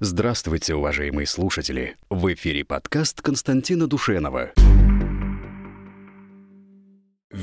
Здравствуйте, уважаемые слушатели! В эфире подкаст Константина Душенова.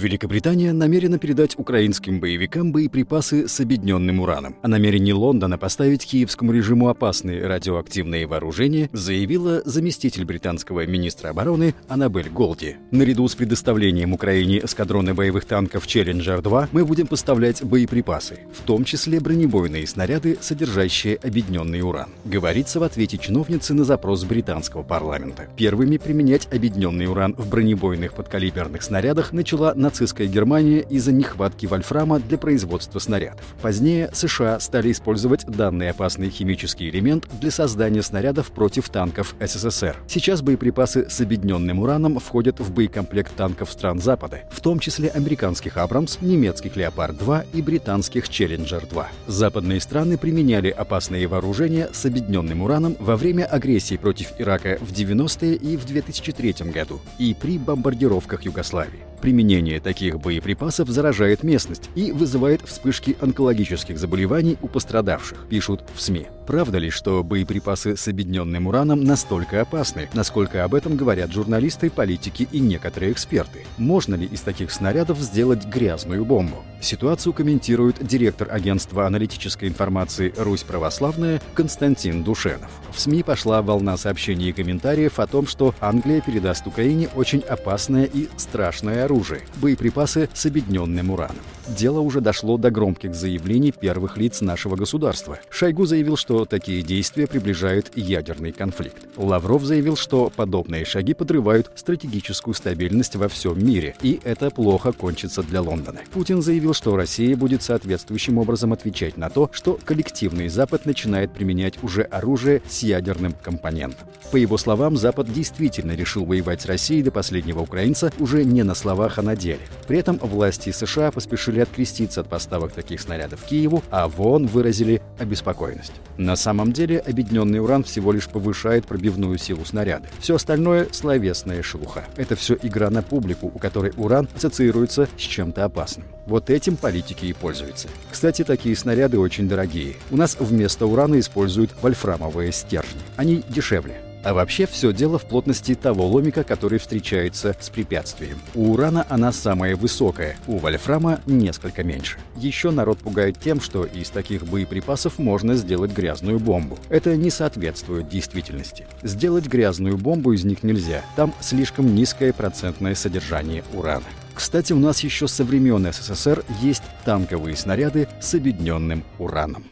Великобритания намерена передать украинским боевикам боеприпасы с объединенным ураном. О намерении Лондона поставить киевскому режиму опасные радиоактивные вооружения заявила заместитель британского министра обороны Аннабель Голди. Наряду с предоставлением Украине эскадрона боевых танков «Челленджер-2» мы будем поставлять боеприпасы, в том числе бронебойные снаряды, содержащие объединенный уран. Говорится в ответе чиновницы на запрос британского парламента. Первыми применять объединенный уран в бронебойных подкалиберных снарядах начала нацистская Германия из-за нехватки вольфрама для производства снарядов. Позднее США стали использовать данный опасный химический элемент для создания снарядов против танков СССР. Сейчас боеприпасы с объединенным ураном входят в боекомплект танков стран Запада, в том числе американских «Абрамс», немецких «Леопард-2» и британских «Челленджер-2». Западные страны применяли опасные вооружения с объединенным ураном во время агрессии против Ирака в 90-е и в 2003 году и при бомбардировках Югославии. Применение таких боеприпасов заражает местность и вызывает вспышки онкологических заболеваний у пострадавших, пишут в СМИ. Правда ли, что боеприпасы с объединенным ураном настолько опасны, насколько об этом говорят журналисты, политики и некоторые эксперты? Можно ли из таких снарядов сделать грязную бомбу? Ситуацию комментирует директор агентства аналитической информации «Русь православная» Константин Душенов. В СМИ пошла волна сообщений и комментариев о том, что Англия передаст Украине очень опасное и страшное оружие – боеприпасы с объединенным ураном. Дело уже дошло до громких заявлений первых лиц нашего государства. Шойгу заявил, что такие действия приближают ядерный конфликт. Лавров заявил, что подобные шаги подрывают стратегическую стабильность во всем мире, и это плохо кончится для Лондона. Путин заявил, что Россия будет соответствующим образом отвечать на то, что коллективный Запад начинает применять уже оружие с ядерным компонентом. По его словам, Запад действительно решил воевать с Россией до последнего украинца уже не на словах, а на деле. При этом власти США поспешили решили откреститься от поставок таких снарядов Киеву, а в ООН выразили обеспокоенность. На самом деле, объединенный уран всего лишь повышает пробивную силу снаряда. Все остальное — словесная шелуха. Это все игра на публику, у которой уран ассоциируется с чем-то опасным. Вот этим политики и пользуются. Кстати, такие снаряды очень дорогие. У нас вместо урана используют вольфрамовые стержни. Они дешевле. А вообще все дело в плотности того ломика, который встречается с препятствием. У урана она самая высокая, у вольфрама несколько меньше. Еще народ пугает тем, что из таких боеприпасов можно сделать грязную бомбу. Это не соответствует действительности. Сделать грязную бомбу из них нельзя, там слишком низкое процентное содержание урана. Кстати, у нас еще со времен СССР есть танковые снаряды с объединенным ураном.